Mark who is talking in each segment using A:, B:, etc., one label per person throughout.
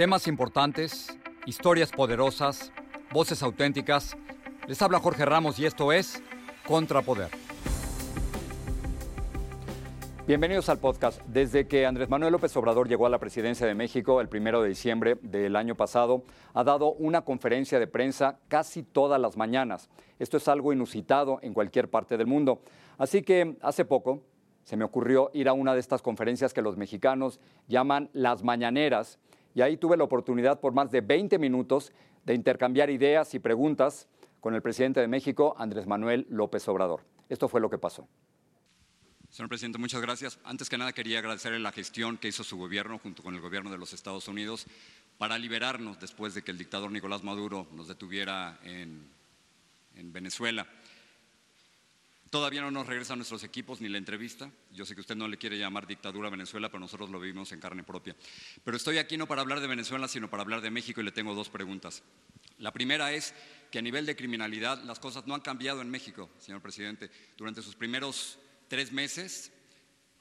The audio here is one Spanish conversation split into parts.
A: Temas importantes, historias poderosas, voces auténticas. Les habla Jorge Ramos y esto es Contrapoder. Bienvenidos al podcast. Desde que Andrés Manuel López Obrador llegó a la presidencia de México el primero de diciembre del año pasado, ha dado una conferencia de prensa casi todas las mañanas. Esto es algo inusitado en cualquier parte del mundo. Así que hace poco se me ocurrió ir a una de estas conferencias que los mexicanos llaman las mañaneras y ahí tuve la oportunidad por más de 20 minutos de intercambiar ideas y preguntas con el presidente de México, Andrés Manuel López Obrador. Esto fue lo que pasó.
B: Señor presidente, muchas gracias. Antes que nada quería agradecerle la gestión que hizo su gobierno junto con el gobierno de los Estados Unidos para liberarnos después de que el dictador Nicolás Maduro nos detuviera en, en Venezuela. Todavía no nos regresan nuestros equipos ni la entrevista. Yo sé que usted no le quiere llamar dictadura a Venezuela, pero nosotros lo vivimos en carne propia. Pero estoy aquí no para hablar de Venezuela, sino para hablar de México y le tengo dos preguntas. La primera es que a nivel de criminalidad las cosas no han cambiado en México, señor presidente. Durante sus primeros tres meses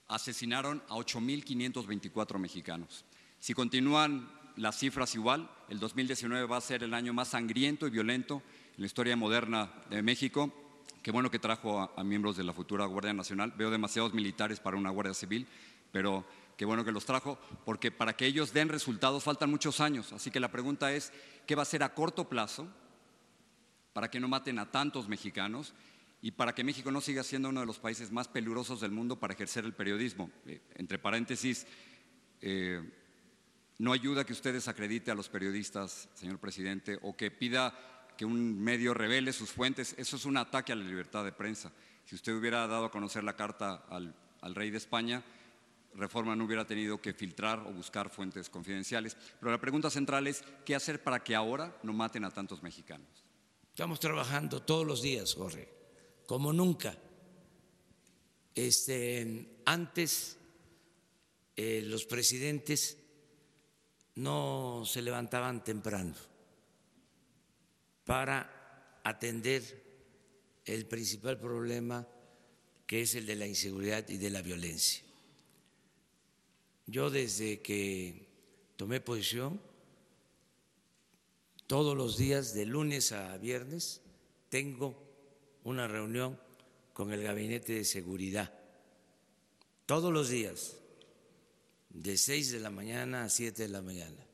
B: asesinaron a 8.524 mexicanos. Si continúan las cifras igual, el 2019 va a ser el año más sangriento y violento en la historia moderna de México. Qué bueno que trajo a, miembros de la futura Guardia Nacional. Veo demasiados militares para una Guardia Civil, pero qué bueno que los trajo, porque para que ellos den resultados faltan muchos años. Así que la pregunta es, ¿qué va a hacer a corto plazo para que no maten a tantos mexicanos? y para que México no siga siendo uno de los países más peligrosos del mundo para ejercer el periodismo. Eh, entre paréntesis, eh, no ayuda que usted desacredite a los periodistas, señor presidente, o que pida que un medio revele sus fuentes. Eso es un ataque a la libertad de prensa. Si usted hubiera dado a conocer la carta al, al rey de España, Reforma no hubiera tenido que filtrar o buscar fuentes confidenciales. Pero la pregunta central es, ¿qué hacer para que ahora no maten a tantos mexicanos?
C: Estamos trabajando todos los días, Jorge como nunca. Este, antes eh, los presidentes no se levantaban temprano para atender el principal problema que es el de la inseguridad y de la violencia. Yo desde que tomé posición, todos los días, de lunes a viernes, tengo una reunión con el Gabinete de Seguridad todos los días, de 6 de la mañana a 7 de la mañana.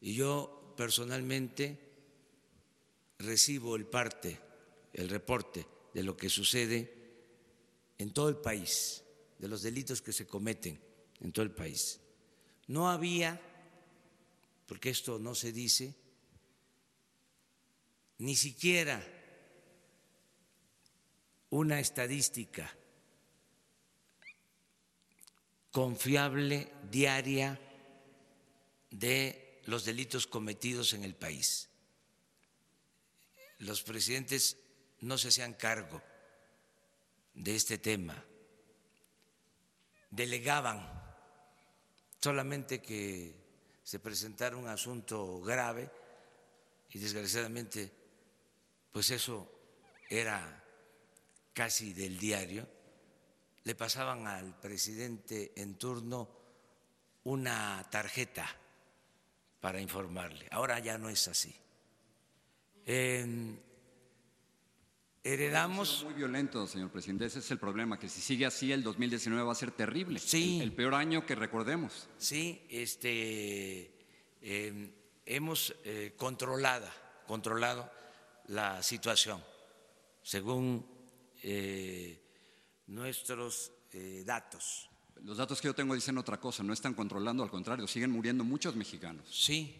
C: Y yo personalmente recibo el parte, el reporte de lo que sucede en todo el país, de los delitos que se cometen en todo el país. No había, porque esto no se dice, ni siquiera una estadística confiable diaria de los delitos cometidos en el país. Los presidentes no se hacían cargo de este tema, delegaban solamente que se presentara un asunto grave y desgraciadamente pues eso era casi del diario, le pasaban al presidente en turno una tarjeta para informarle. Ahora ya no es así. Heredamos.
B: Muy violento, señor presidente. Ese es el problema, que si sigue así, el 2019 va a ser terrible.
C: Sí.
B: El, peor año que recordemos.
C: Sí, este, em, hemos eh, controlado, controlado la situación, según eh, nuestros eh, datos.
B: Los datos que yo tengo dicen otra cosa, no están controlando, al contrario, siguen muriendo muchos mexicanos.
C: Sí,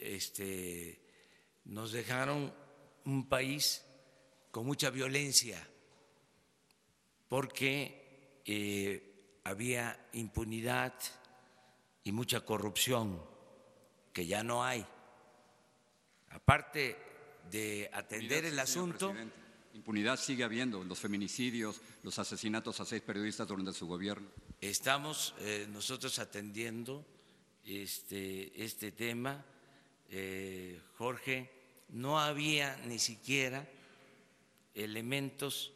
C: este, nos dejaron un país con mucha violencia porque eh, había impunidad y mucha corrupción que ya no hay. Aparte de atender el asunto,
B: Impunidad sigue habiendo, los feminicidios, los asesinatos a seis periodistas durante su gobierno.
C: Estamos eh, nosotros atendiendo este, este tema, eh, Jorge, no había ni siquiera elementos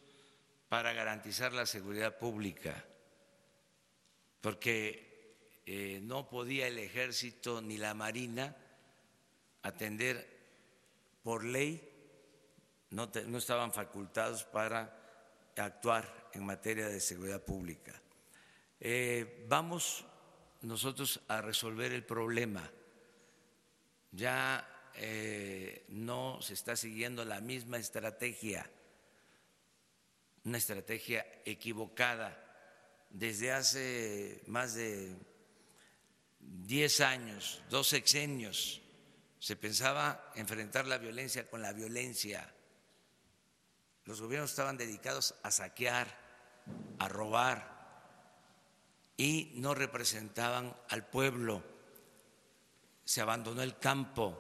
C: para garantizar la seguridad pública, porque eh, no podía el ejército ni la marina atender por ley, no, estaban facultados para actuar en materia de seguridad pública. Eh, vamos nosotros a resolver el problema. Ya eh, no se está siguiendo la misma estrategia, una estrategia equivocada. Desde hace más de 10 años, dos sexenios, se pensaba enfrentar la violencia con la violencia. Los gobiernos estaban dedicados a saquear, a robar y no representaban al pueblo. Se abandonó el campo,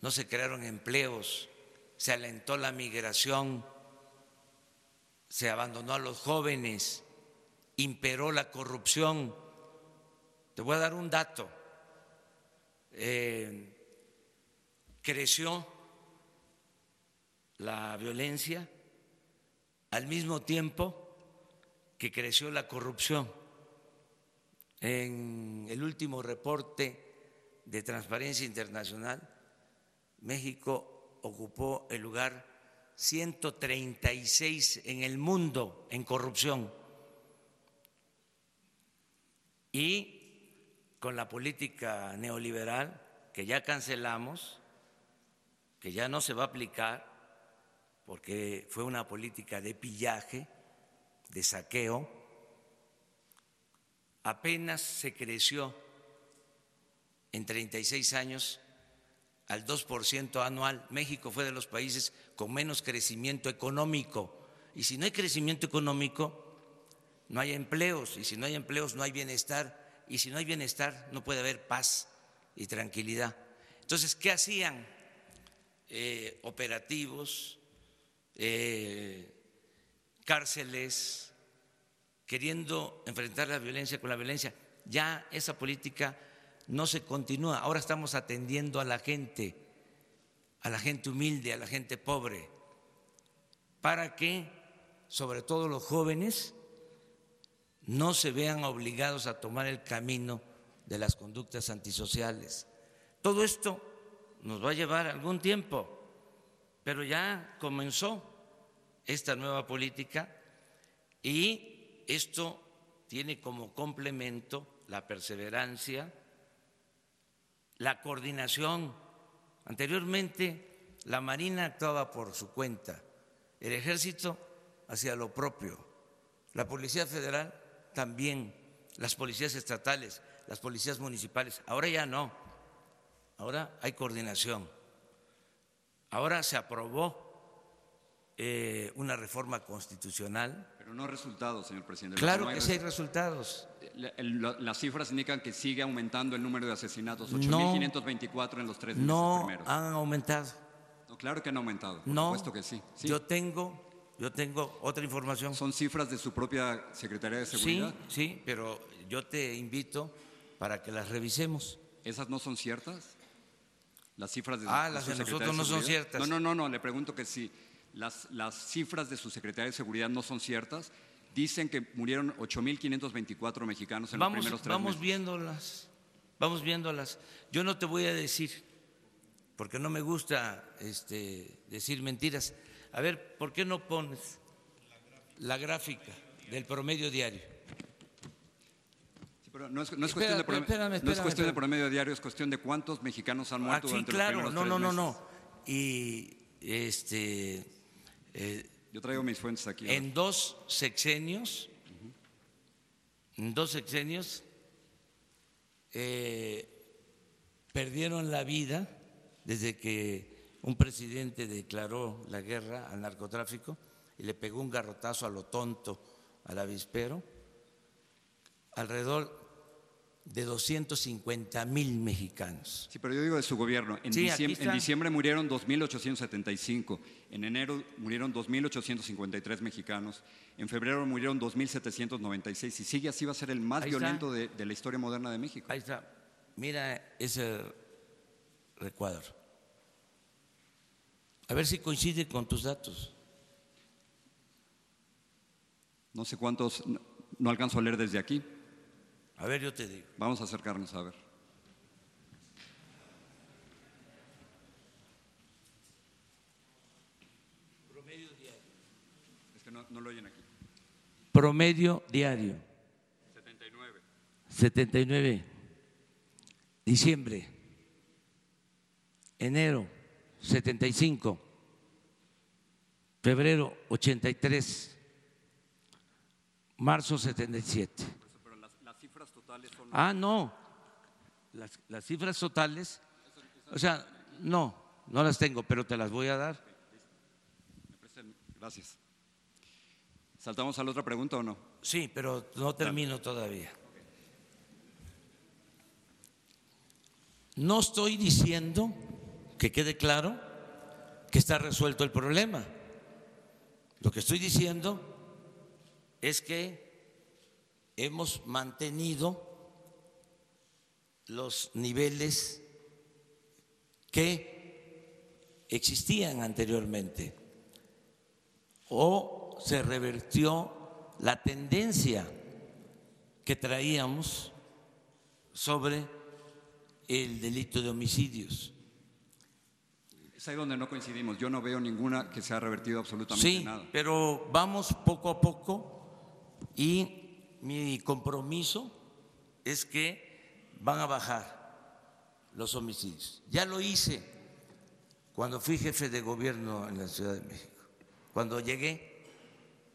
C: no se crearon empleos, se alentó la migración, se abandonó a los jóvenes, imperó la corrupción. Te voy a dar un dato. Eh, creció la violencia al mismo tiempo que creció la corrupción. En el último reporte de Transparencia Internacional, México ocupó el lugar 136 en el mundo en corrupción. Y con la política neoliberal que ya cancelamos, que ya no se va a aplicar, porque fue una política de pillaje, de saqueo, apenas se creció en 36 años al 2% anual. México fue de los países con menos crecimiento económico. Y si no hay crecimiento económico, no hay empleos. Y si no hay empleos, no hay bienestar. Y si no hay bienestar, no puede haber paz y tranquilidad. Entonces, ¿qué hacían? Eh, operativos, eh, cárceles, queriendo enfrentar la violencia con la violencia. Ya esa política no se continúa. Ahora estamos atendiendo a la gente, a la gente humilde, a la gente pobre, para que, sobre todo los jóvenes, no se vean obligados a tomar el camino de las conductas antisociales. Todo esto nos va a llevar algún tiempo, pero ya comenzó esta nueva política y esto tiene como complemento la perseverancia, la coordinación. Anteriormente la Marina actuaba por su cuenta, el ejército hacía lo propio, la Policía Federal también, las policías estatales, las policías municipales. Ahora ya no, ahora hay coordinación. Ahora se aprobó eh, una reforma constitucional.
B: Pero no resultados, señor presidente.
C: Claro que sí hay resultados.
B: las cifras indican que sigue aumentando el número de asesinatos, 8.524 en los tres meses
C: no han aumentado.
B: claro que han aumentado, por
C: no,
B: supuesto que sí.
C: Yo tengo yo tengo otra información.
B: ¿Son cifras de su propia Secretaría de Seguridad?
C: Sí, sí, pero yo te invito para que las revisemos.
B: ¿Esas no son ciertas? Las cifras de,
C: ah, las de, nosotros no son ciertas.
B: No, no, no, no, le pregunto que si las, las cifras de su Secretaría de Seguridad no son ciertas. Dicen que murieron 8.524 mexicanos en
C: vamos,
B: los primeros tres
C: vamos Vamos viéndolas, vamos viéndolas. Yo no te voy a decir, porque no me gusta este, decir mentiras. A ver, ¿por qué no pones la gráfica del promedio diario?
B: no es, cuestión, de, promedio, diario, es cuestión de cuántos mexicanos han muerto
C: ah,
B: durante
C: claro,
B: los
C: no, no, no, no. Y este.
B: Eh, Yo traigo mis fuentes aquí.
C: En dos sexenios, en dos sexenios, eh, perdieron la vida desde que un presidente declaró la guerra al narcotráfico y le pegó un garrotazo a lo tonto al avispero, alrededor de 250 mil mexicanos.
B: Sí, pero yo digo de su gobierno. En, diciembre, en diciembre, murieron 2.875, en enero murieron 2.853 mexicanos, en febrero murieron 2.796 y sigue así va a ser el más violento de, de la historia moderna de México.
C: Ahí está. Mira ese recuadro. A ver si coincide con tus datos.
B: No sé cuántos, no alcanzo a leer desde aquí.
C: A ver, yo te digo.
B: Vamos a acercarnos a ver. Es que no, no lo oyen aquí.
C: Promedio diario.
B: 79.
C: 79. Diciembre. Enero, 75. Febrero, 83. Marzo, 77.
B: Pero las, las cifras totales son...
C: Ah, no. Las, las cifras totales, o sea, no, no las tengo, pero te las voy a dar.
B: Gracias. ¿Saltamos a la otra pregunta o no?
C: Sí, pero no termino todavía. No estoy diciendo, que quede claro, que está resuelto el problema. Lo que estoy diciendo es que hemos mantenido los niveles que existían anteriormente o se revertió la tendencia que traíamos sobre el delito de homicidios.
B: Es ahí donde no coincidimos. Yo no veo ninguna que se ha revertido absolutamente
C: Sí,
B: nada.
C: pero vamos poco a poco y mi compromiso es que van a bajar los homicidios. Ya lo hice cuando fui jefe de gobierno en la Ciudad de México. Cuando llegué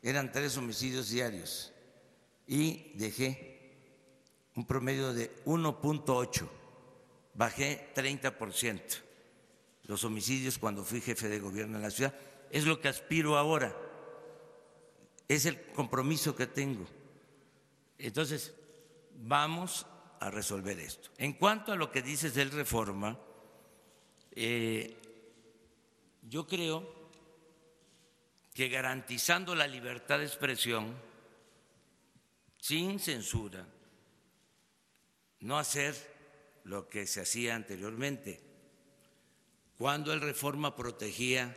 C: eran tres homicidios diarios y dejé un promedio de 1.8, bajé 30% los homicidios cuando fui jefe de gobierno en la ciudad. Es lo que aspiro ahora. Es el compromiso que tengo. Entonces, vamos resolver esto. En cuanto a lo que dices del reforma, eh, yo creo que garantizando la libertad de expresión, sin censura, no hacer lo que se hacía anteriormente, cuando el reforma protegía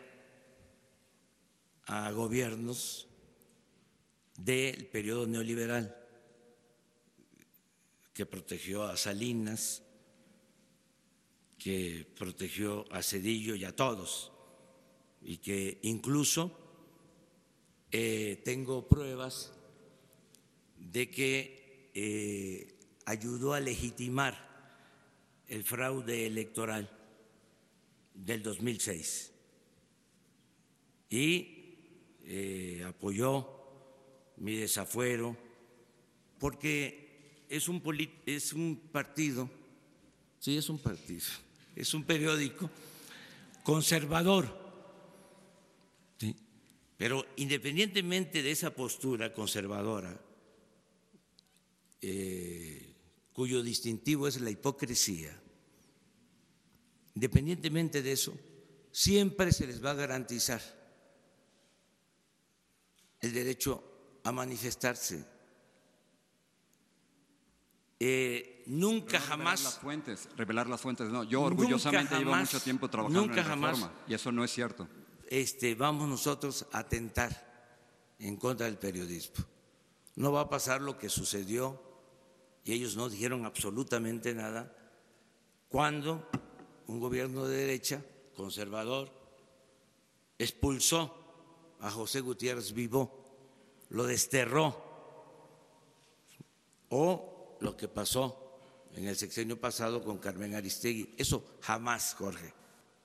C: a gobiernos del periodo neoliberal, que protegió a Salinas, que protegió a Cedillo y a todos, y que incluso eh, tengo pruebas de que eh, ayudó a legitimar el fraude electoral del 2006 y eh, apoyó mi desafuero porque es un, es un partido, sí, es un partido, es un periódico conservador. ¿sí? Pero independientemente de esa postura conservadora, eh, cuyo distintivo es la hipocresía, independientemente de eso, siempre se les va a garantizar el derecho a manifestarse. Eh, nunca
B: Revelar las
C: jamás,
B: fuentes, revelar las fuentes, no. Yo orgullosamente llevo
C: jamás,
B: mucho tiempo trabajando
C: nunca
B: en
C: jamás.
B: reforma y eso no es cierto.
C: este, vamos nosotros a atentar en contra del periodismo. No va a pasar lo que sucedió, y ellos no dijeron absolutamente nada, cuando un gobierno de derecha, conservador, expulsó a José Gutiérrez Vivó, lo desterró, o lo que pasó en el sexenio pasado con Carmen Aristegui. Eso jamás, Jorge,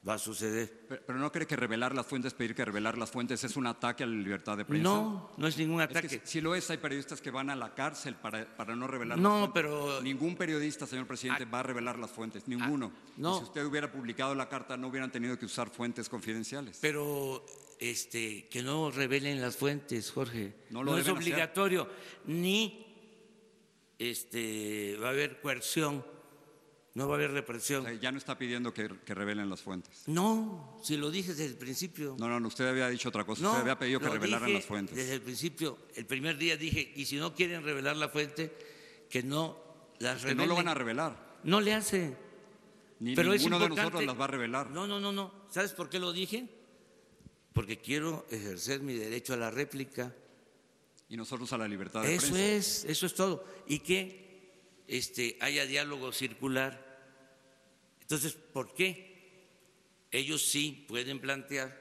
C: va a suceder.
B: Pero, pero no cree que revelar las fuentes, pedir que revelar las fuentes es un ataque a la libertad de prensa.
C: No, no es ningún
B: Es que
C: ataque.
B: si lo es, hay periodistas que van a la cárcel para, para no revelar
C: No,
B: las fuentes.
C: pero-
B: Ningún periodista, señor presidente, va a revelar las fuentes, ninguno.
C: no.
B: Y si usted hubiera publicado la carta, no hubieran tenido que usar fuentes confidenciales.
C: Pero este, que no revelen las fuentes, Jorge.
B: No lo
C: es
B: deben hacer.
C: obligatorio, ni este, va a haber coerción, no va a haber
B: O
C: represión.
B: sea, ya no está pidiendo que, que revelen las fuentes.
C: No, si lo dije desde el principio.
B: No, no, no, usted había dicho otra cosa.
C: No,
B: usted había pedido que revelaran
C: dije
B: las fuentes.
C: Desde el principio, el primer día dije, y si no quieren revelar la fuente, que no las
B: Que
C: revelen.
B: no lo van a revelar.
C: No le hace.
B: Ni
C: Pero es
B: ninguno de
C: importante-
B: nosotros las va a revelar.
C: No, no, no, no. ¿Sabes por qué lo dije? Porque quiero ejercer mi derecho a la réplica.
B: Y nosotros a la libertad de
C: Eso
B: prensa.
C: es, eso es todo. Y que este, haya diálogo circular. Entonces, ¿por qué? Ellos sí pueden plantear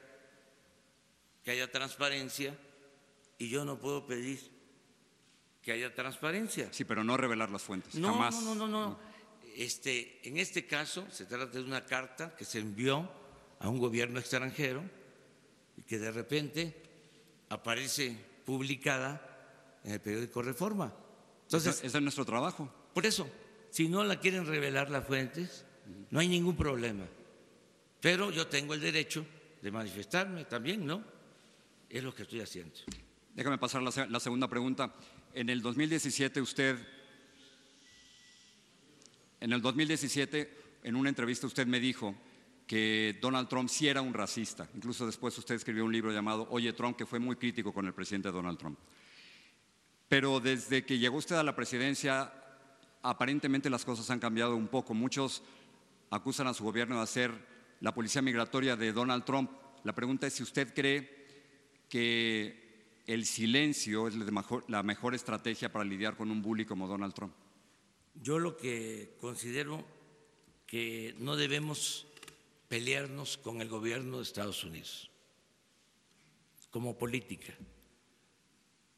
C: que haya transparencia y yo no puedo pedir que haya transparencia.
B: Sí, pero no revelar las fuentes.
C: No,
B: Jamás.
C: no, no, no, no. Este, en este caso se trata de una carta que se envió a un gobierno extranjero y que de repente aparece publicada en el periódico Reforma. Entonces,
B: ese es nuestro trabajo.
C: Por eso, si no la quieren revelar las fuentes, no hay ningún problema. Pero yo tengo el derecho de manifestarme también, ¿no? Es lo que estoy haciendo.
B: Déjame pasar la, la segunda pregunta. En el 2017 usted, en el 2017, en una entrevista usted me dijo que Donald Trump sí era un racista. Incluso después usted escribió un libro llamado Oye Trump, que fue muy crítico con el presidente Donald Trump. Pero desde que llegó usted a la presidencia, aparentemente las cosas han cambiado un poco. Muchos acusan a su gobierno de hacer la policía migratoria de Donald Trump. La pregunta es si usted cree que el silencio es la mejor estrategia para lidiar con un bully como Donald Trump.
C: Yo lo que considero que no debemos pelearnos con el gobierno de Estados Unidos como política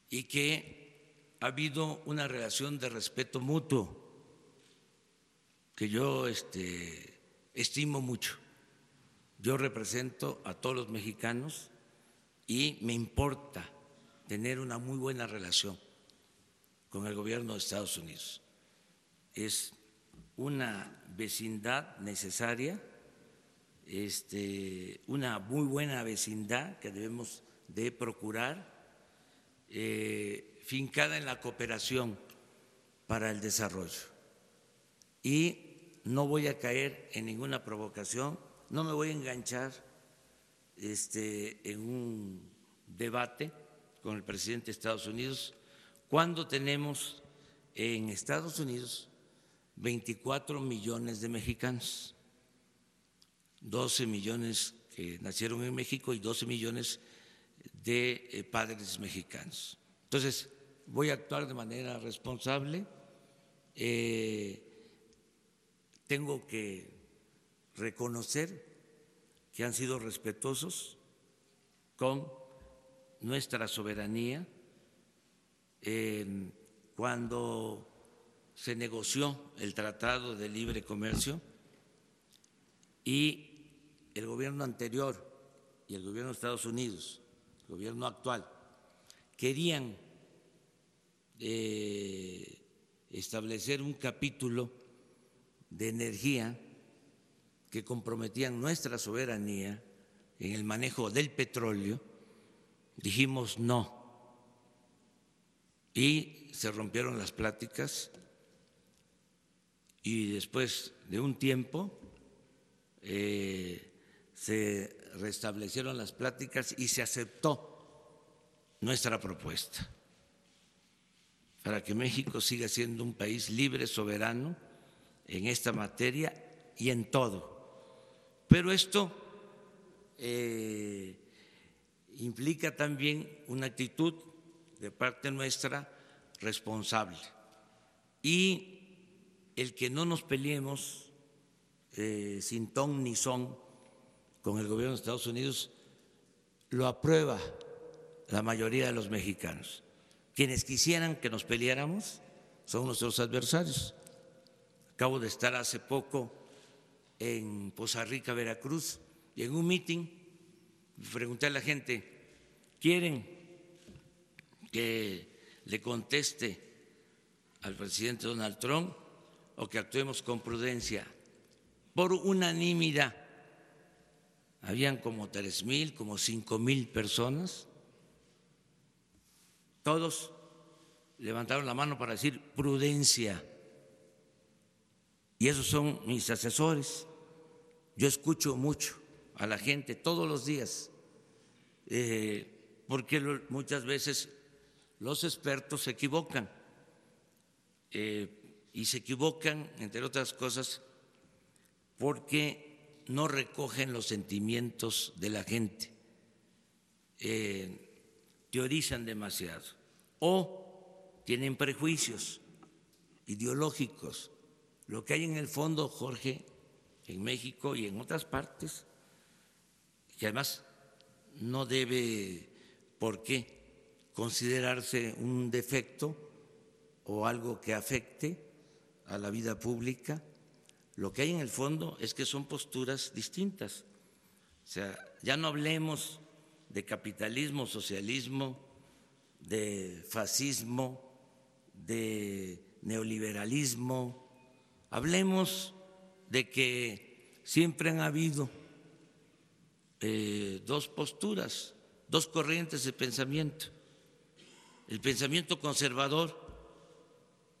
C: y que ha habido una relación de respeto mutuo que yo este, estimo mucho. Yo represento a todos los mexicanos y me importa tener una muy buena relación con el gobierno de Estados Unidos. Es una vecindad necesaria, este, una muy buena vecindad que debemos de procurar, eh, fincada en la cooperación para el desarrollo. Y no voy a caer en ninguna provocación, no me voy a enganchar este, en un debate con el presidente de Estados Unidos cuando tenemos en Estados Unidos 24 millones de mexicanos, 12 millones que nacieron en México y 12 millones de eh, padres mexicanos. Entonces, voy a actuar de manera responsable. Eh, tengo que reconocer que han sido respetuosos con nuestra soberanía. cuando se negoció el Tratado de Libre Comercio y el gobierno anterior y el gobierno de Estados Unidos, el gobierno actual, querían eh, establecer un capítulo de energía que comprometían nuestra soberanía en el manejo del petróleo, dijimos no. Y se rompieron las pláticas y después de un tiempo eh, se restablecieron las pláticas y se aceptó nuestra propuesta para que México siga siendo un país libre, soberano en esta materia y en todo. Pero esto eh, implica también una actitud de parte nuestra responsable. Y el que no nos peleemos eh, sin ton ni son con el gobierno de Estados Unidos lo aprueba la mayoría de los mexicanos. Quienes quisieran que nos peleáramos son nuestros adversarios. Acabo de estar hace poco en Poza Rica, Veracruz, y en un meeting pregunté a la gente, ¿quieren que le conteste al presidente Donald Trump o que actuemos con prudencia? Por unanimidad, habían como tres mil, como cinco mil personas, todos levantaron la mano para decir prudencia. Y esos son mis asesores. Yo escucho mucho a la gente todos los días, eh, porque muchas veces los expertos se equivocan. Eh, y se equivocan, entre otras cosas, porque no recogen los sentimientos de la gente, eh, teorizan demasiado o tienen prejuicios ideológicos. Lo que hay en el fondo, Jorge, en México y en otras partes, que además no debe por qué considerarse un defecto o algo que afecte a la vida pública, lo que hay en el fondo es que son posturas distintas. O sea, ya no hablemos de capitalismo, socialismo, de fascismo, de neoliberalismo, hablemos de que siempre han habido eh, dos posturas, dos corrientes de pensamiento, el pensamiento conservador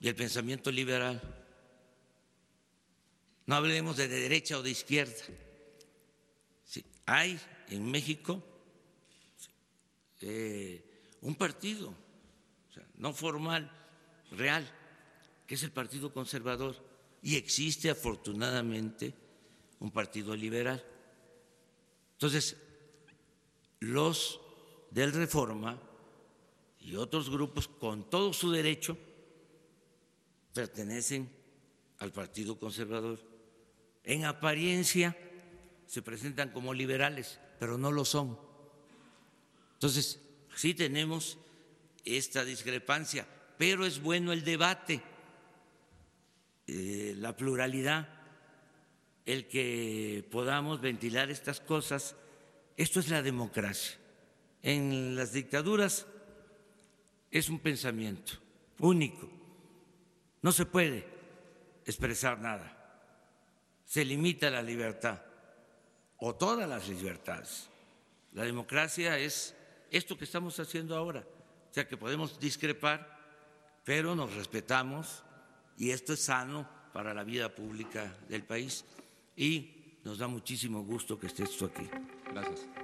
C: y el pensamiento liberal. No hablemos de derecha o de izquierda. hay en México eh, un partido, no formal, real, que es el Partido Conservador, y existe afortunadamente un partido liberal. Entonces, los del Reforma y otros grupos, con todo su derecho, pertenecen al Partido Conservador. En apariencia se presentan como liberales, pero no lo son. Entonces, sí tenemos esta discrepancia, pero es bueno el debate, eh, la pluralidad, el que podamos ventilar estas cosas. Esto es la democracia. En las dictaduras es un pensamiento único. No se puede expresar nada. Se limita la libertad o todas las libertades. La democracia es esto que estamos haciendo ahora. O sea que podemos discrepar, pero nos respetamos y esto es sano para la vida pública del país. Y nos da muchísimo gusto que estés tú aquí.
A: Gracias.